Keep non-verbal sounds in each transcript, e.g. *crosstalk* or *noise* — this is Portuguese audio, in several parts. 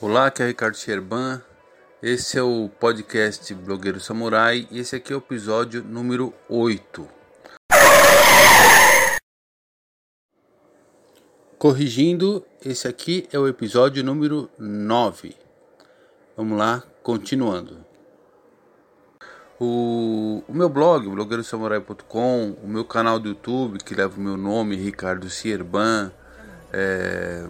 Olá, aqui é Ricardo Sherban. Esse é o podcast Blogueiro Samurai e esse aqui é o episódio número 8. Corrigindo, esse aqui é o episódio número 9. Vamos lá, continuando. O, o meu blog, blogueirosamurai.com, o meu canal do YouTube que leva o meu nome, Ricardo Sierban, é,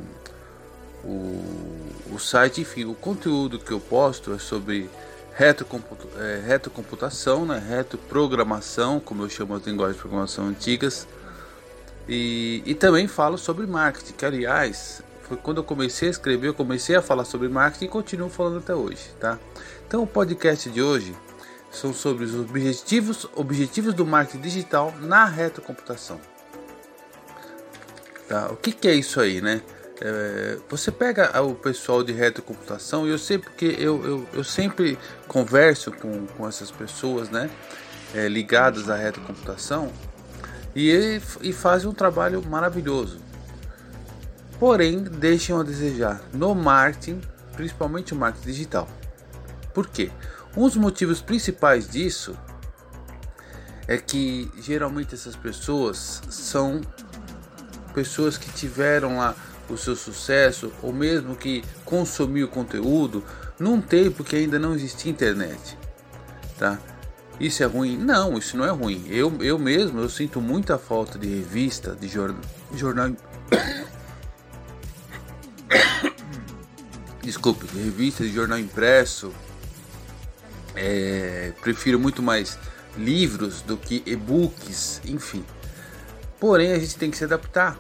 o, o site, enfim, o conteúdo que eu posto é sobre retrocomputa, é, retrocomputação, né, retroprogramação, como eu chamo as linguagens de programação antigas, e, e também falo sobre marketing, que aliás, foi quando eu comecei a escrever, eu comecei a falar sobre marketing e continuo falando até hoje, tá? Então o podcast de hoje são sobre os objetivos, objetivos do marketing digital na retrocomputação. Tá? O que, que é isso aí, né? É, você pega o pessoal de retrocomputação e eu sei porque eu, eu, eu sempre converso com, com essas pessoas né, é, ligadas à retrocomputação e, e fazem um trabalho maravilhoso. Porém, deixam a desejar no marketing, principalmente o marketing digital. Por quê? Um dos motivos principais disso é que geralmente essas pessoas são pessoas que tiveram lá o seu sucesso ou mesmo que consumiu conteúdo num tempo que ainda não existia internet, tá? Isso é ruim? Não, isso não é ruim. Eu, eu mesmo eu sinto muita falta de revista, de jornal, jornal *coughs* desculpe, de revista, de jornal impresso. É, prefiro muito mais livros do que e-books, enfim. Porém, a gente tem que se adaptar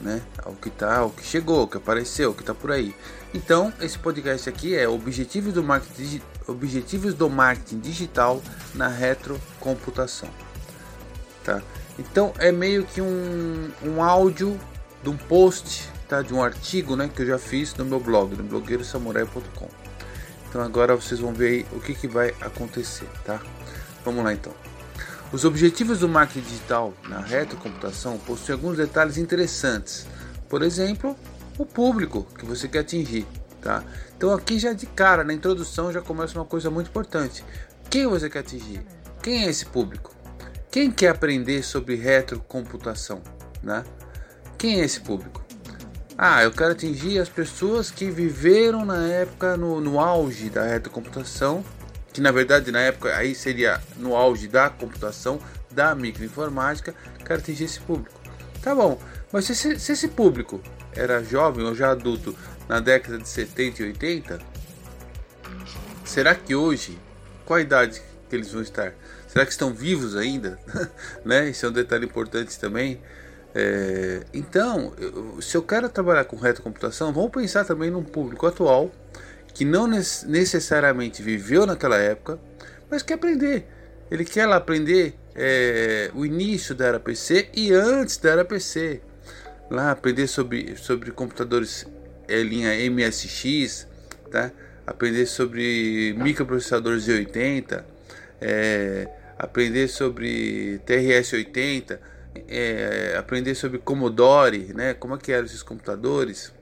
né? Ao que tá, ao que chegou, ao que apareceu, ao que tá por aí. Então, esse podcast aqui é Objetivos do Marketing, Objetivos do Marketing Digital na Retrocomputação. Tá? Então, é meio que um, um áudio de um post, tá? De um artigo, né? Que eu já fiz no meu blog, no blogueirosamurai.com. Então, agora vocês vão ver o que, que vai acontecer, tá? Vamos lá então. Os objetivos do marketing digital na retrocomputação possuem alguns detalhes interessantes. Por exemplo, o público que você quer atingir. Tá? Então aqui já de cara, na introdução, já começa uma coisa muito importante. Quem você quer atingir? Quem é esse público? Quem quer aprender sobre retrocomputação? Né? Quem é esse público? Ah, eu quero atingir as pessoas que viveram na época, no, no auge da retrocomputação que na verdade na época aí seria no auge da computação, da microinformática, quero atingir esse público. Tá bom, mas se, se, esse público era jovem ou já adulto na década de 70 e 80, será que hoje, qual a idade que eles vão estar? Será que estão vivos ainda? *laughs* né? Isso é um detalhe importante também. É, então, se eu quero trabalhar com retrocomputação, vamos pensar também num público atual que não necessariamente viveu naquela época, mas quer aprender. Ele quer lá aprender é, o início da era PC e antes da era PC. Lá aprender sobre, sobre computadores é, linha MSX, tá? aprender sobre microprocessadores Z80, é, aprender sobre TRS-80, é, aprender sobre Commodore, né? como é que eram esses computadores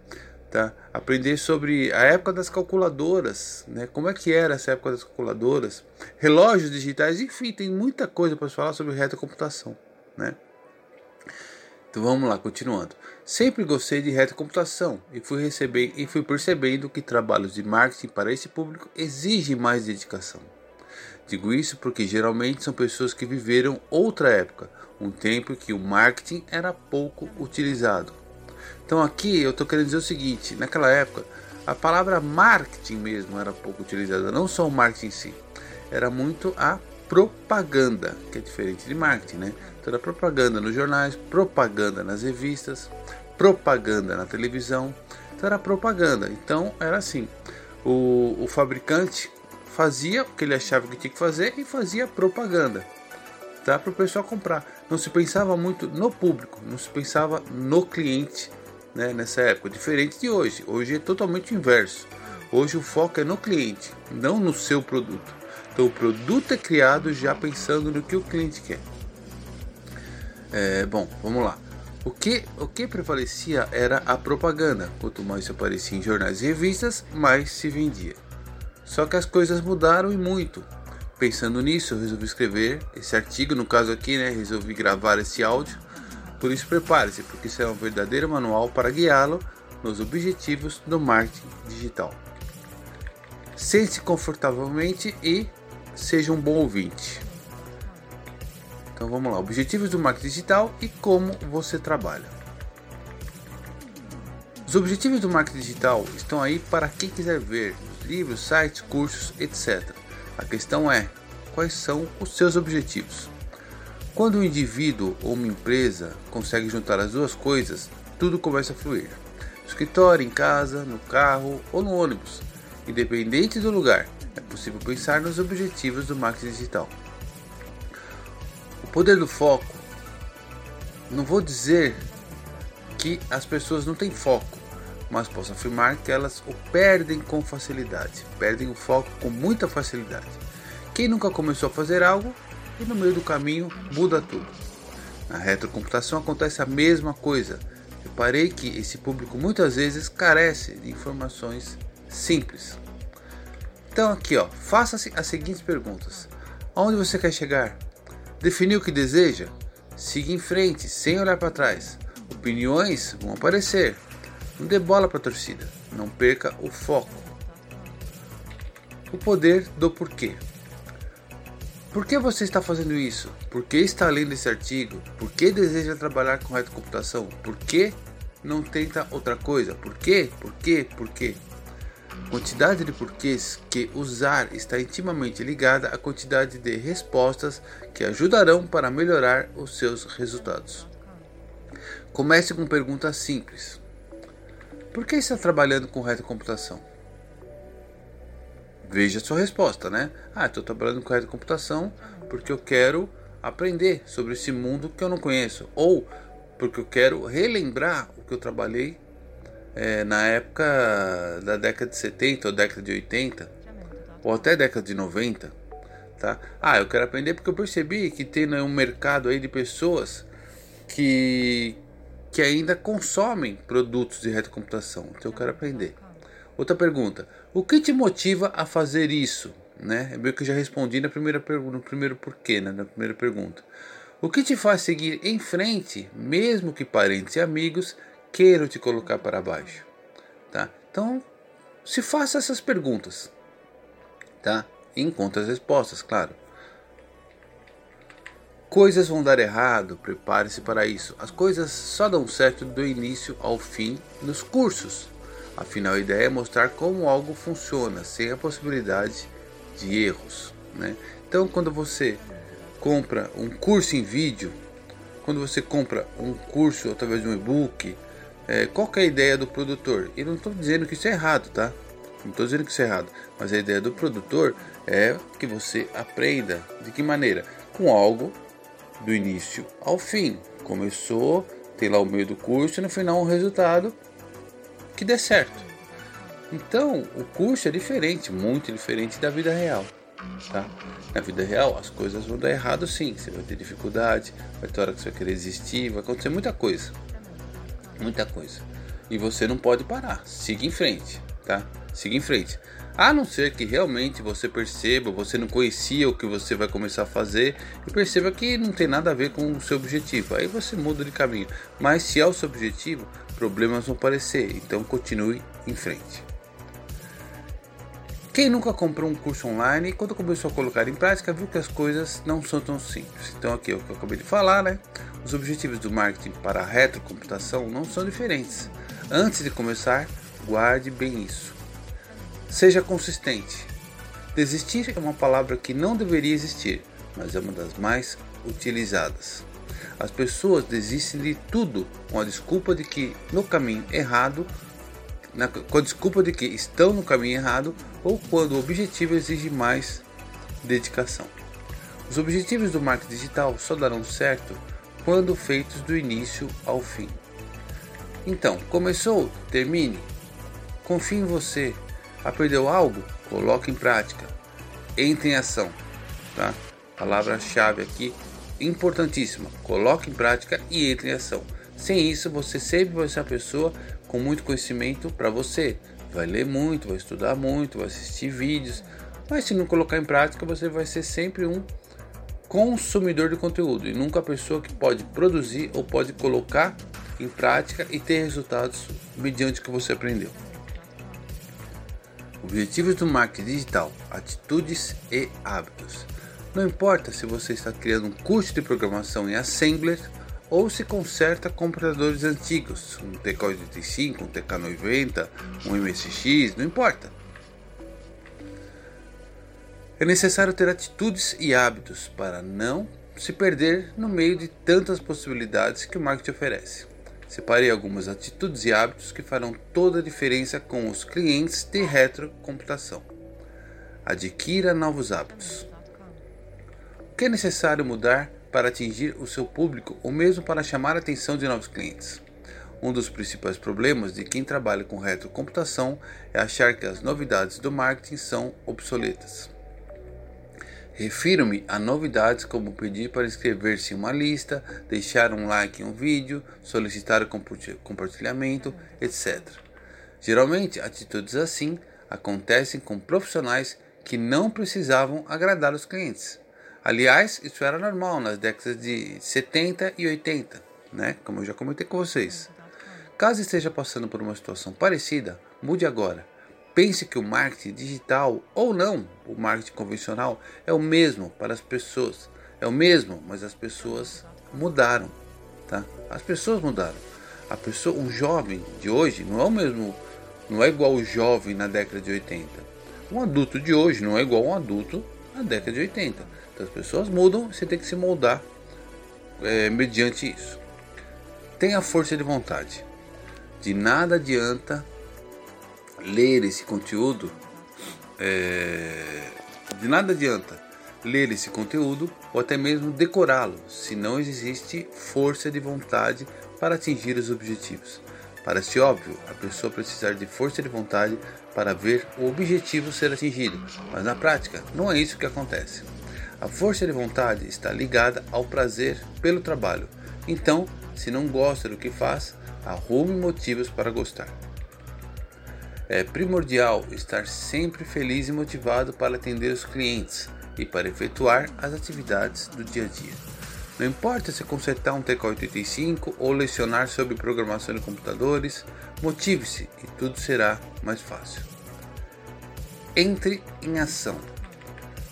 tá? Aprender sobre a época das calculadoras, né? Como é que era essa época das calculadoras, relógios digitais, enfim, tem muita coisa para falar sobre retrocomputação, né? Então vamos lá, continuando. Sempre gostei de retrocomputação e fui receber e fui percebendo que trabalhos de marketing para esse público exigem mais dedicação. Digo isso porque geralmente são pessoas que viveram outra época, um tempo que o marketing era pouco utilizado então aqui eu estou querendo dizer o seguinte: naquela época a palavra marketing mesmo era pouco utilizada, não só o marketing em si, era muito a propaganda, que é diferente de marketing, né? Então era propaganda nos jornais, propaganda nas revistas, propaganda na televisão, então era propaganda. Então era assim: o, o fabricante fazia o que ele achava que tinha que fazer e fazia propaganda. tá? Para o pessoal comprar. Não se pensava muito no público, não se pensava no cliente, né? Nessa época, diferente de hoje. Hoje é totalmente inverso. Hoje o foco é no cliente, não no seu produto. Então o produto é criado já pensando no que o cliente quer. É, bom, vamos lá. O que, o que prevalecia era a propaganda. Quanto mais aparecia em jornais e revistas, mais se vendia. Só que as coisas mudaram e muito. Pensando nisso, eu resolvi escrever esse artigo, no caso aqui, né, resolvi gravar esse áudio. Por isso prepare-se, porque será um verdadeiro manual para guiá-lo nos objetivos do marketing digital. Sente-se confortavelmente e seja um bom ouvinte. Então vamos lá, objetivos do marketing digital e como você trabalha. Os objetivos do marketing digital estão aí para quem quiser ver livros, sites, cursos, etc. A questão é quais são os seus objetivos. Quando um indivíduo ou uma empresa consegue juntar as duas coisas, tudo começa a fluir. No escritório, em casa, no carro ou no ônibus, independente do lugar, é possível pensar nos objetivos do marketing digital. O poder do foco. Não vou dizer que as pessoas não têm foco, mas posso afirmar que elas o perdem com facilidade, perdem o foco com muita facilidade. Quem nunca começou a fazer algo e no meio do caminho muda tudo. Na retrocomputação acontece a mesma coisa. Reparei que esse público muitas vezes carece de informações simples. Então aqui ó, faça-se as seguintes perguntas: Aonde você quer chegar? Definiu o que deseja? Siga em frente, sem olhar para trás. Opiniões vão aparecer. Não dê bola para a torcida. Não perca o foco. O poder do porquê. Por que você está fazendo isso? Por que está lendo esse artigo? Por que deseja trabalhar com retrocomputação? Por que não tenta outra coisa? Por quê? Por quê? Por quê? Quantidade de porquês que usar está intimamente ligada à quantidade de respostas que ajudarão para melhorar os seus resultados. Comece com perguntas simples. Por que está trabalhando com retrocomputação? Veja a sua resposta, né? Ah, estou trabalhando com retrocomputação porque eu quero aprender sobre esse mundo que eu não conheço. Ou porque eu quero relembrar o que eu trabalhei é, na época da década de 70 ou década de 80, ou até década de 90, tá? Ah, eu quero aprender porque eu percebi que tem né, um mercado aí de pessoas que, que ainda consomem produtos de retrocomputação, então eu quero aprender. Outra pergunta, o que te motiva a fazer isso? Né? É meio que eu já respondi na primeira pergunta, no primeiro porquê, né? na primeira pergunta. O que te faz seguir em frente, mesmo que parentes e amigos queiram te colocar para baixo, tá? Então, se faça essas perguntas, tá? E encontre as respostas, claro. Coisas vão dar errado, prepare-se para isso. As coisas só dão certo do início ao fim nos cursos. Afinal, a ideia é mostrar como algo funciona, sem a possibilidade de erros. Né? Então, quando você compra um curso em vídeo, quando você compra um curso através de um e-book, é, qual é a ideia do produtor? E não estou dizendo que isso é errado, tá? Não estou dizendo que isso é errado, mas a ideia do produtor é que você aprenda de que maneira? Com algo do início ao fim. Começou, tem lá o meio do curso e no final um resultado que dê certo. Então, o curso é diferente, muito diferente da vida real. Tá? Na vida real, as coisas vão dar errado sim. Você vai ter dificuldade, vai ter hora que você vai querer desistir, vai acontecer muita coisa muita coisa. E você não pode parar, siga em frente, tá? Siga em frente. A não ser que realmente você perceba, você não conhecia o que você vai começar a fazer e perceba que não tem nada a ver com o seu objetivo. Aí você muda de caminho. Mas se é o seu objetivo, problemas vão aparecer. Então continue em frente. Quem nunca comprou um curso online e quando começou a colocar em prática viu que as coisas não são tão simples. Então aqui é o que eu acabei de falar, né? Os objetivos do marketing para a retrocomputação não são diferentes. Antes de começar, guarde bem isso. Seja consistente. Desistir é uma palavra que não deveria existir, mas é uma das mais utilizadas. As pessoas desistem de tudo com a desculpa de que no caminho errado, na, com a desculpa de que estão no caminho errado ou quando o objetivo exige mais dedicação. Os objetivos do marketing digital só darão certo quando feitos do início ao fim. Então, começou? Termine. Confie em você. Aprendeu algo? Coloque em prática. Entre em ação. Tá? Palavra-chave aqui importantíssima. Coloque em prática e entre em ação. Sem isso, você sempre vai ser uma pessoa com muito conhecimento para você. Vai ler muito, vai estudar muito, vai assistir vídeos, mas se não colocar em prática, você vai ser sempre um consumidor de conteúdo e nunca a pessoa que pode produzir ou pode colocar em prática e ter resultados mediante o que você aprendeu. Objetivos do marketing digital: atitudes e hábitos. Não importa se você está criando um curso de programação em Assembler ou se conserta computadores antigos, um TK85, um TK90, um MSX, não importa. É necessário ter atitudes e hábitos para não se perder no meio de tantas possibilidades que o marketing oferece. Separei algumas atitudes e hábitos que farão toda a diferença com os clientes de retrocomputação. Adquira novos hábitos. O que é necessário mudar para atingir o seu público ou mesmo para chamar a atenção de novos clientes. Um dos principais problemas de quem trabalha com retrocomputação é achar que as novidades do marketing são obsoletas. Refiro-me a novidades como pedir para inscrever-se em uma lista, deixar um like em um vídeo, solicitar o compartilhamento, etc. Geralmente, atitudes assim acontecem com profissionais que não precisavam agradar os clientes Aliás, isso era normal nas décadas de 70 e 80, né? Como eu já comentei com vocês. Caso esteja passando por uma situação parecida, mude agora. Pense que o marketing digital ou não, o marketing convencional é o mesmo para as pessoas. É o mesmo, mas as pessoas mudaram, tá? As pessoas mudaram. A pessoa, um jovem de hoje não é o mesmo, não é igual o jovem na década de 80. Um adulto de hoje não é igual um adulto na década de 80. Então, as pessoas mudam, você tem que se moldar é, mediante isso. Tenha força de vontade. De nada adianta ler esse conteúdo. É, de nada adianta ler esse conteúdo ou até mesmo decorá-lo, se não existe força de vontade para atingir os objetivos. Parece óbvio a pessoa precisar de força de vontade para ver o objetivo ser atingido, mas na prática não é isso que acontece. A força de vontade está ligada ao prazer pelo trabalho. Então, se não gosta do que faz, arrume motivos para gostar. É primordial estar sempre feliz e motivado para atender os clientes e para efetuar as atividades do dia a dia. Não importa se consertar um TK85 ou lecionar sobre programação de computadores, motive-se e tudo será mais fácil. Entre em ação.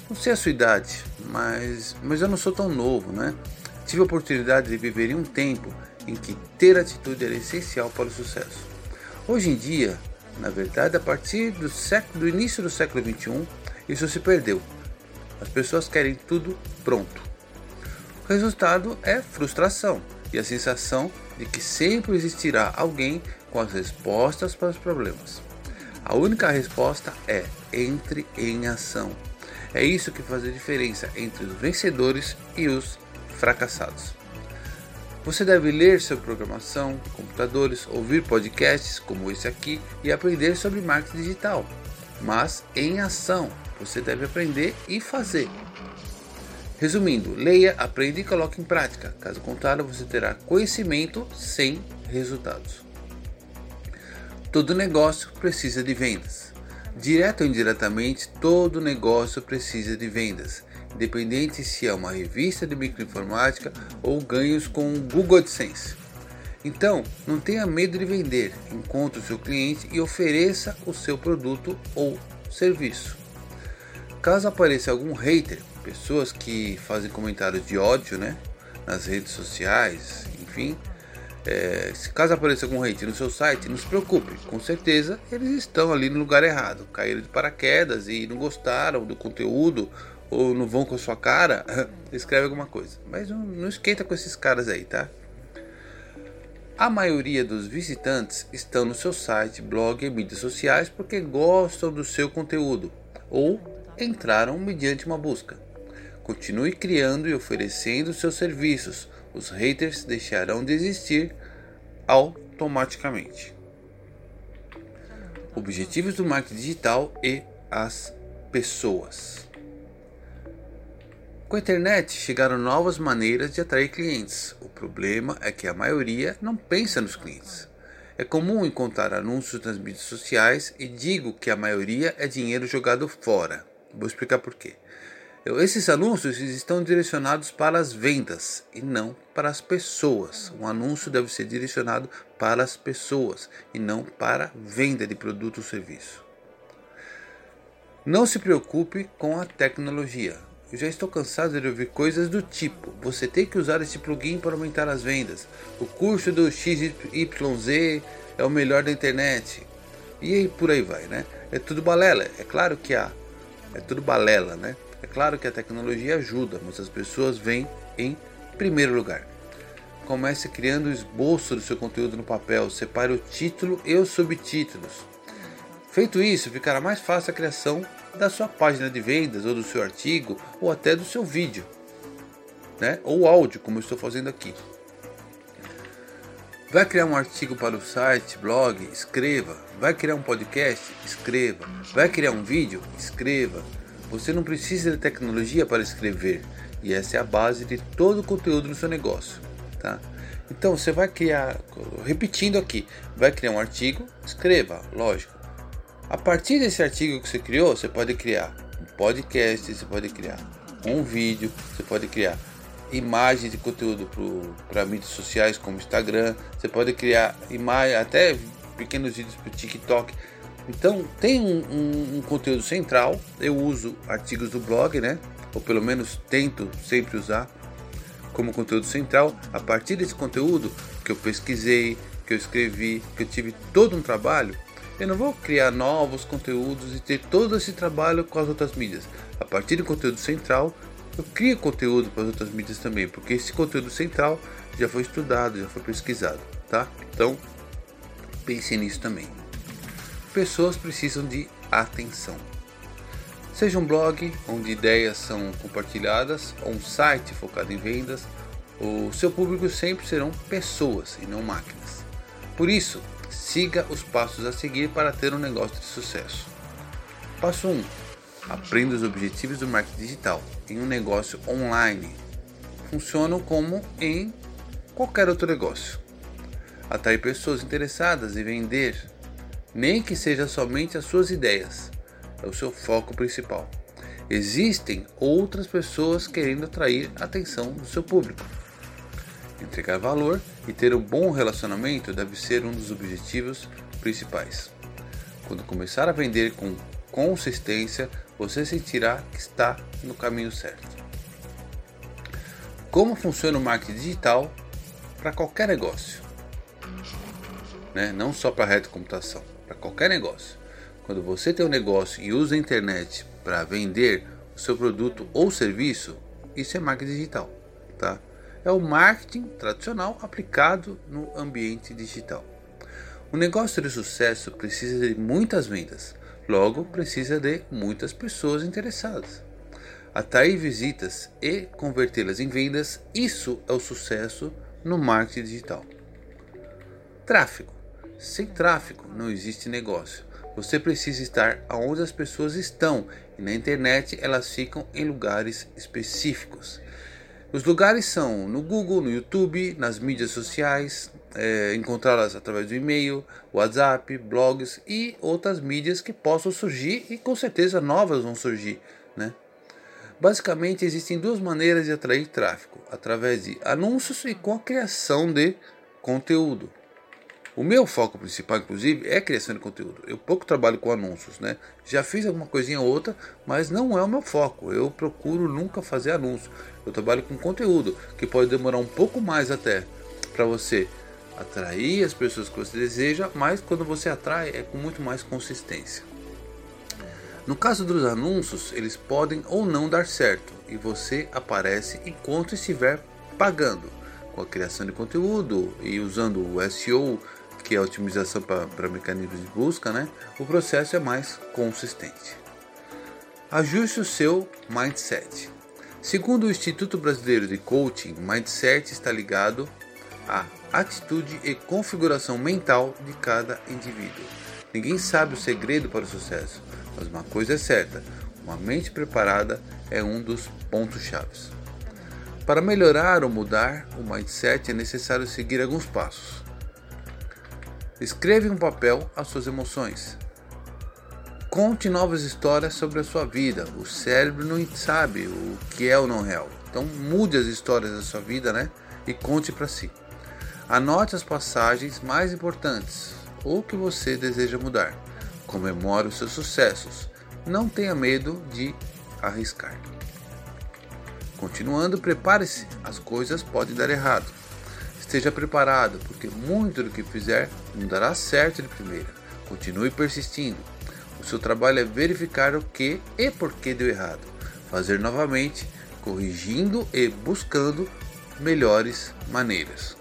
Não sei a sua idade, mas, mas eu não sou tão novo, né? Tive a oportunidade de viver em um tempo em que ter atitude era essencial para o sucesso. Hoje em dia, na verdade, a partir do, século, do início do século XXI, isso se perdeu. As pessoas querem tudo pronto. O resultado é frustração e a sensação de que sempre existirá alguém com as respostas para os problemas. A única resposta é entre em ação. É isso que faz a diferença entre os vencedores e os fracassados. Você deve ler sobre programação, computadores, ouvir podcasts como esse aqui e aprender sobre marketing digital. Mas em ação, você deve aprender e fazer. Resumindo, leia, aprenda e coloque em prática. Caso contrário, você terá conhecimento sem resultados. Todo negócio precisa de vendas. Direto ou indiretamente, todo negócio precisa de vendas, independente se é uma revista de microinformática ou ganhos com Google AdSense. Então, não tenha medo de vender, encontre o seu cliente e ofereça o seu produto ou serviço. Caso apareça algum hater, pessoas que fazem comentários de ódio né, nas redes sociais, enfim, é, se caso apareça algum hate no seu site, não se preocupe, com certeza eles estão ali no lugar errado, caíram de paraquedas e não gostaram do conteúdo ou não vão com a sua cara, *laughs* escreve alguma coisa. Mas não, não esquenta com esses caras aí, tá? A maioria dos visitantes estão no seu site, blog e mídias sociais porque gostam do seu conteúdo ou entraram mediante uma busca. Continue criando e oferecendo seus serviços. Os haters deixarão de existir automaticamente. Objetivos do marketing digital e as pessoas. Com a internet chegaram novas maneiras de atrair clientes. O problema é que a maioria não pensa nos clientes. É comum encontrar anúncios nas mídias sociais e digo que a maioria é dinheiro jogado fora. Vou explicar por quê. Esses anúncios estão direcionados para as vendas e não para as pessoas. Um anúncio deve ser direcionado para as pessoas e não para venda de produto ou serviço. Não se preocupe com a tecnologia. Eu já estou cansado de ouvir coisas do tipo: você tem que usar esse plugin para aumentar as vendas. O curso do XYZ é o melhor da internet. E aí por aí vai, né? É tudo balela. É claro que há. É tudo balela, né? Claro que a tecnologia ajuda, mas as pessoas vêm em primeiro lugar. Comece criando o esboço do seu conteúdo no papel, separe o título e os subtítulos. Feito isso, ficará mais fácil a criação da sua página de vendas, ou do seu artigo, ou até do seu vídeo, né? ou áudio, como eu estou fazendo aqui. Vai criar um artigo para o site, blog? Escreva. Vai criar um podcast? Escreva. Vai criar um vídeo? Escreva. Você não precisa de tecnologia para escrever e essa é a base de todo o conteúdo no seu negócio, tá? Então você vai criar, repetindo aqui, vai criar um artigo, escreva, lógico. A partir desse artigo que você criou, você pode criar um podcast, você pode criar um vídeo, você pode criar imagens de conteúdo para mídias sociais como Instagram, você pode criar imagem, até pequenos vídeos para o TikTok. Então tem um, um, um, conteúdo central. Eu uso artigos do blog, né? Ou pelo menos tento sempre usar como conteúdo central. A partir desse conteúdo que eu pesquisei, que eu escrevi, que eu tive todo um trabalho, eu não vou criar novos conteúdos e ter todo esse trabalho com as outras mídias. A partir do conteúdo central, eu crio conteúdo para as outras mídias também, porque esse conteúdo central já foi estudado, já foi pesquisado, tá? Então pense nisso também pessoas precisam de atenção. Seja um blog onde ideias são compartilhadas, ou um site focado em vendas, o seu público sempre serão pessoas e não máquinas. Por isso, siga os passos a seguir para ter um negócio de sucesso. Passo 1. Aprenda os objetivos do marketing digital em um negócio online. Funcionam como em qualquer outro negócio. Atrair pessoas interessadas em vender nem que seja somente as suas ideias, é o seu foco principal. Existem outras pessoas querendo atrair a atenção do seu público. Entregar valor e ter um bom relacionamento deve ser um dos objetivos principais. Quando começar a vender com consistência, você sentirá que está no caminho certo. Como funciona o marketing digital para qualquer negócio, né? não só para a rede de computação para qualquer negócio. Quando você tem um negócio e usa a internet para vender o seu produto ou serviço, isso é marketing digital, tá? É o marketing tradicional aplicado no ambiente digital. Um negócio de sucesso precisa de muitas vendas, logo precisa de muitas pessoas interessadas. Atrair visitas e convertê-las em vendas, isso é o sucesso no marketing digital. Tráfego. Sem tráfego não existe negócio. Você precisa estar onde as pessoas estão e na internet elas ficam em lugares específicos. Os lugares são no Google, no YouTube, nas mídias sociais, é, encontrá-las através do e-mail, WhatsApp, blogs e outras mídias que possam surgir e com certeza novas vão surgir, né? Basicamente existem duas maneiras de atrair tráfego: através de anúncios e com a criação de conteúdo. O meu foco principal, inclusive, é criação de conteúdo. Eu pouco trabalho com anúncios, né? Já fiz alguma coisinha ou outra, mas não é o meu foco. Eu procuro nunca fazer anúncio. Eu trabalho com conteúdo, que pode demorar um pouco mais até para você atrair as pessoas que você deseja, mas quando você atrai é com muito mais consistência. No caso dos anúncios, eles podem ou não dar certo e você aparece enquanto estiver pagando com a criação de conteúdo e usando o SEO que é a otimização para mecanismos de busca, né, o processo é mais consistente. Ajuste o seu mindset. Segundo o Instituto Brasileiro de Coaching, Mindset está ligado à atitude e configuração mental de cada indivíduo. Ninguém sabe o segredo para o sucesso, mas uma coisa é certa: uma mente preparada é um dos pontos-chave. Para melhorar ou mudar o mindset é necessário seguir alguns passos. Escreva em um papel as suas emoções. Conte novas histórias sobre a sua vida. O cérebro não sabe o que é o não real. Então mude as histórias da sua vida, né? E conte para si. Anote as passagens mais importantes ou que você deseja mudar. Comemore os seus sucessos. Não tenha medo de arriscar. Continuando, prepare-se, as coisas podem dar errado. Esteja preparado, porque muito do que fizer não dará certo de primeira. Continue persistindo. O seu trabalho é verificar o que e por que deu errado. Fazer novamente, corrigindo e buscando melhores maneiras.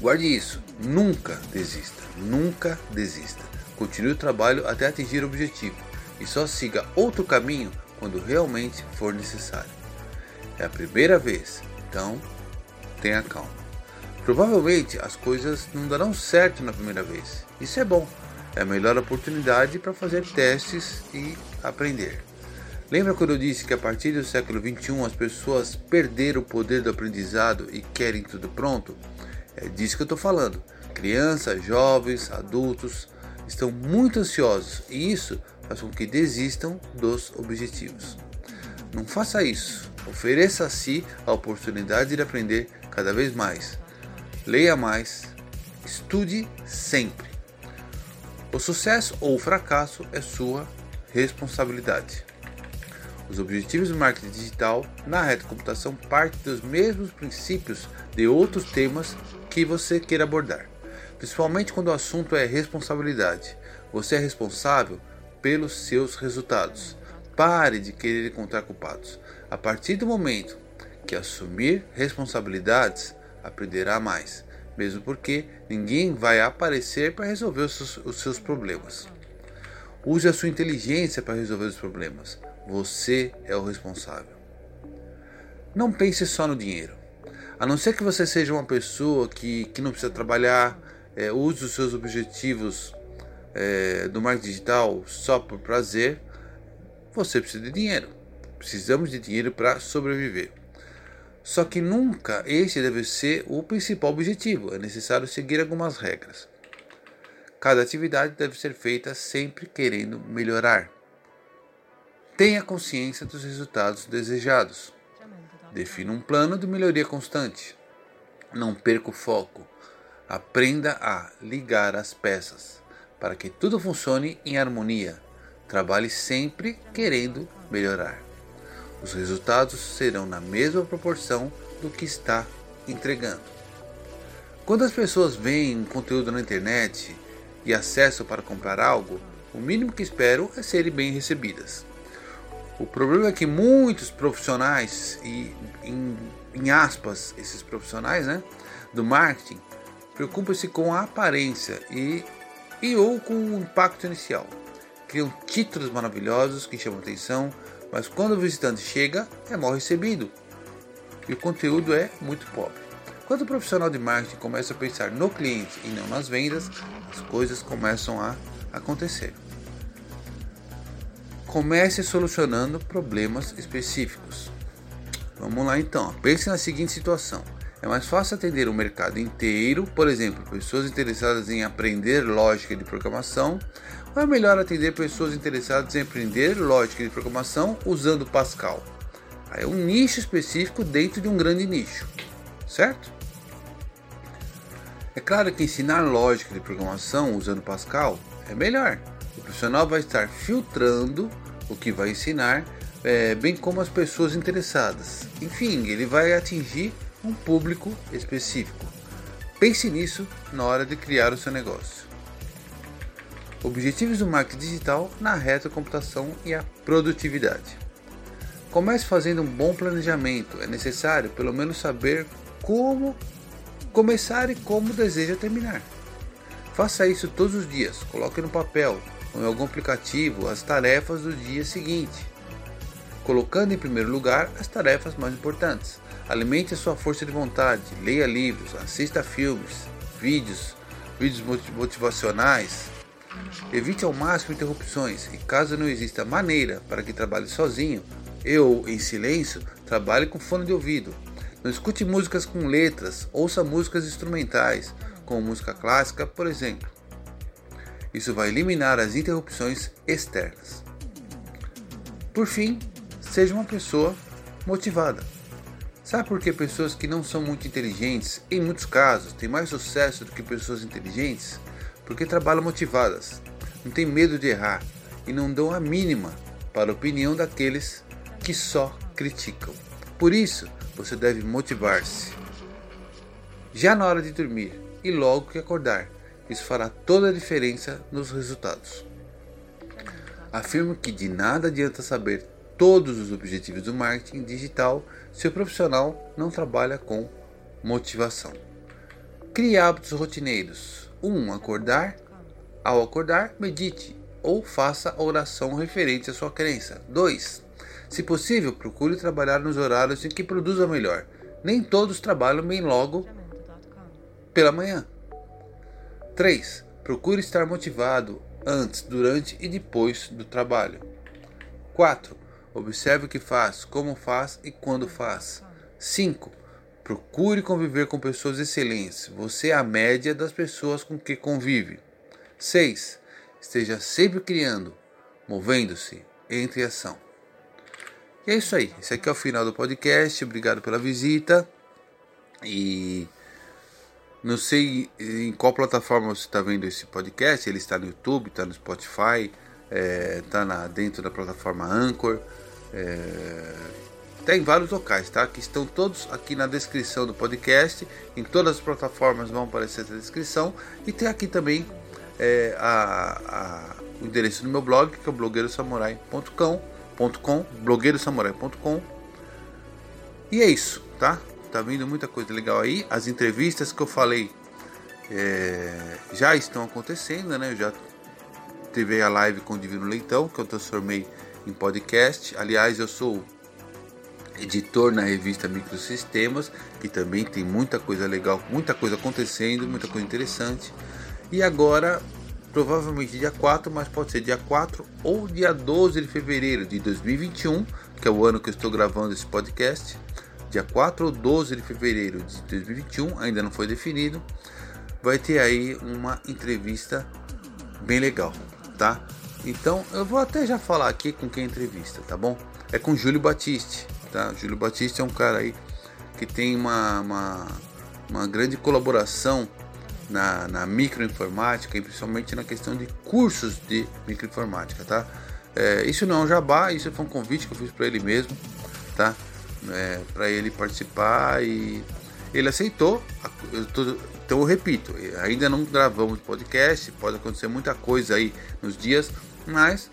Guarde isso, nunca desista, nunca desista. Continue o trabalho até atingir o objetivo e só siga outro caminho quando realmente for necessário. É a primeira vez, então tenha calma. Provavelmente as coisas não darão certo na primeira vez. Isso é bom. É a melhor oportunidade para fazer testes e aprender. Lembra quando eu disse que a partir do século XXI as pessoas perderam o poder do aprendizado e querem tudo pronto? É disso que eu estou falando. Crianças, jovens, adultos estão muito ansiosos e isso faz com que desistam dos objetivos. Não faça isso. Ofereça a si a oportunidade de aprender cada vez mais. Leia mais. Estude sempre. O sucesso ou o fracasso é sua responsabilidade. Os objetivos do marketing digital na reta computação partem dos mesmos princípios de outros temas que você queira abordar, principalmente quando o assunto é responsabilidade. Você é responsável pelos seus resultados. Pare de querer encontrar culpados. A partir do momento que assumir responsabilidades, aprenderá mais, mesmo porque ninguém vai aparecer para resolver os seus, os seus problemas. Use a sua inteligência para resolver os problemas. Você é o responsável. Não pense só no dinheiro. A não ser que você seja uma pessoa que, que não precisa trabalhar, é, use os seus objetivos é, do marketing digital só por prazer, você precisa de dinheiro. Precisamos de dinheiro para sobreviver. Só que nunca este deve ser o principal objetivo. É necessário seguir algumas regras. Cada atividade deve ser feita sempre querendo melhorar. Tenha consciência dos resultados desejados. Defina um plano de melhoria constante. Não perca o foco. Aprenda a ligar as peças para que tudo funcione em harmonia. Trabalhe sempre querendo melhorar. Os resultados serão na mesma proporção do que está entregando. Quando as pessoas veem conteúdo na internet e acesso para comprar algo, o mínimo que esperam é serem bem recebidas. O problema é que muitos profissionais, e em, em aspas, esses profissionais né, do marketing, preocupam-se com a aparência e e ou com o impacto inicial. Criam títulos maravilhosos que chamam atenção, mas quando o visitante chega, é mal recebido e o conteúdo é muito pobre. Quando o profissional de marketing começa a pensar no cliente e não nas vendas, as coisas começam a acontecer. Comece solucionando problemas específicos. Vamos lá então, pense na seguinte situação. É mais fácil atender o mercado inteiro, por exemplo, pessoas interessadas em aprender lógica de programação, ou é melhor atender pessoas interessadas em aprender lógica de programação usando Pascal? É um nicho específico dentro de um grande nicho, certo? É claro que ensinar lógica de programação usando Pascal é melhor. O profissional vai estar filtrando o que vai ensinar, é, bem como as pessoas interessadas. Enfim, ele vai atingir um público específico. Pense nisso na hora de criar o seu negócio. Objetivos do marketing digital na reta computação e a produtividade. Comece fazendo um bom planejamento. É necessário pelo menos saber como começar e como deseja terminar. Faça isso todos os dias. Coloque no papel ou em algum aplicativo as tarefas do dia seguinte. colocando em primeiro lugar as tarefas mais importantes. Alimente a sua força de vontade, leia livros, assista filmes, vídeos, vídeos motivacionais. Evite ao máximo interrupções e caso não exista maneira para que trabalhe sozinho, eu em silêncio, trabalhe com fone de ouvido. Não escute músicas com letras, ouça músicas instrumentais, como música clássica, por exemplo. Isso vai eliminar as interrupções externas. Por fim, seja uma pessoa motivada. Sabe por que pessoas que não são muito inteligentes, em muitos casos, têm mais sucesso do que pessoas inteligentes? Porque trabalham motivadas, não têm medo de errar e não dão a mínima para a opinião daqueles que só criticam. Por isso, você deve motivar-se. Já na hora de dormir e logo que acordar, isso fará toda a diferença nos resultados. Afirmo que de nada adianta saber todos os objetivos do marketing digital se o profissional não trabalha com motivação. Crie hábitos rotineiros. 1. Um, acordar. Ao acordar, medite ou faça oração referente à sua crença. 2. Se possível, procure trabalhar nos horários em que produza melhor. Nem todos trabalham bem logo pela manhã. 3. Procure estar motivado antes, durante e depois do trabalho. 4. Observe o que faz, como faz e quando faz. 5. Procure conviver com pessoas excelentes. Você é a média das pessoas com que convive. 6. Esteja sempre criando, movendo-se, entre ação. E é isso aí. Esse aqui é o final do podcast. Obrigado pela visita. E não sei em qual plataforma você está vendo esse podcast. Ele está no YouTube, está no Spotify, está é, dentro da plataforma Anchor. É, tem vários locais, tá? Que estão todos aqui na descrição do podcast. Em todas as plataformas vão aparecer essa descrição. E tem aqui também é, a, a, o endereço do meu blog, que é blogueirosamurai.com, blogueirosamurai.com. E é isso, tá? Tá vindo muita coisa legal aí. As entrevistas que eu falei é, já estão acontecendo, né? Eu já teve a live com o Divino Leitão, que eu transformei em podcast. Aliás, eu sou editor na revista Microsistemas, que também tem muita coisa legal, muita coisa acontecendo, muita coisa interessante. E agora, provavelmente dia 4, mas pode ser dia 4 ou dia 12 de fevereiro de 2021, que é o ano que eu estou gravando esse podcast dia 4 ou 12 de fevereiro de 2021, ainda não foi definido, vai ter aí uma entrevista bem legal, tá? Então eu vou até já falar aqui com quem é entrevista, tá bom? É com Júlio Batiste, tá? Júlio Batiste é um cara aí que tem uma, uma, uma grande colaboração na, na microinformática e principalmente na questão de cursos de microinformática, tá? É, isso não é um jabá, isso foi um convite que eu fiz para ele mesmo, tá? é, para ele participar e ele aceitou. Eu tô, então eu repito, ainda não gravamos podcast, pode acontecer muita coisa aí nos dias, mas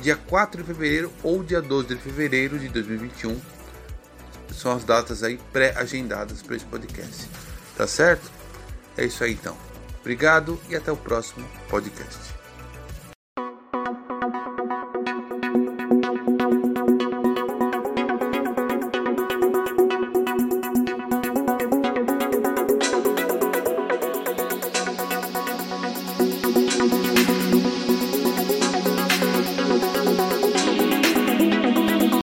dia 4 de fevereiro ou dia 12 de fevereiro de 2021 são as datas aí pré-agendadas para esse podcast. Tá certo? É isso aí então. Obrigado e até o próximo podcast.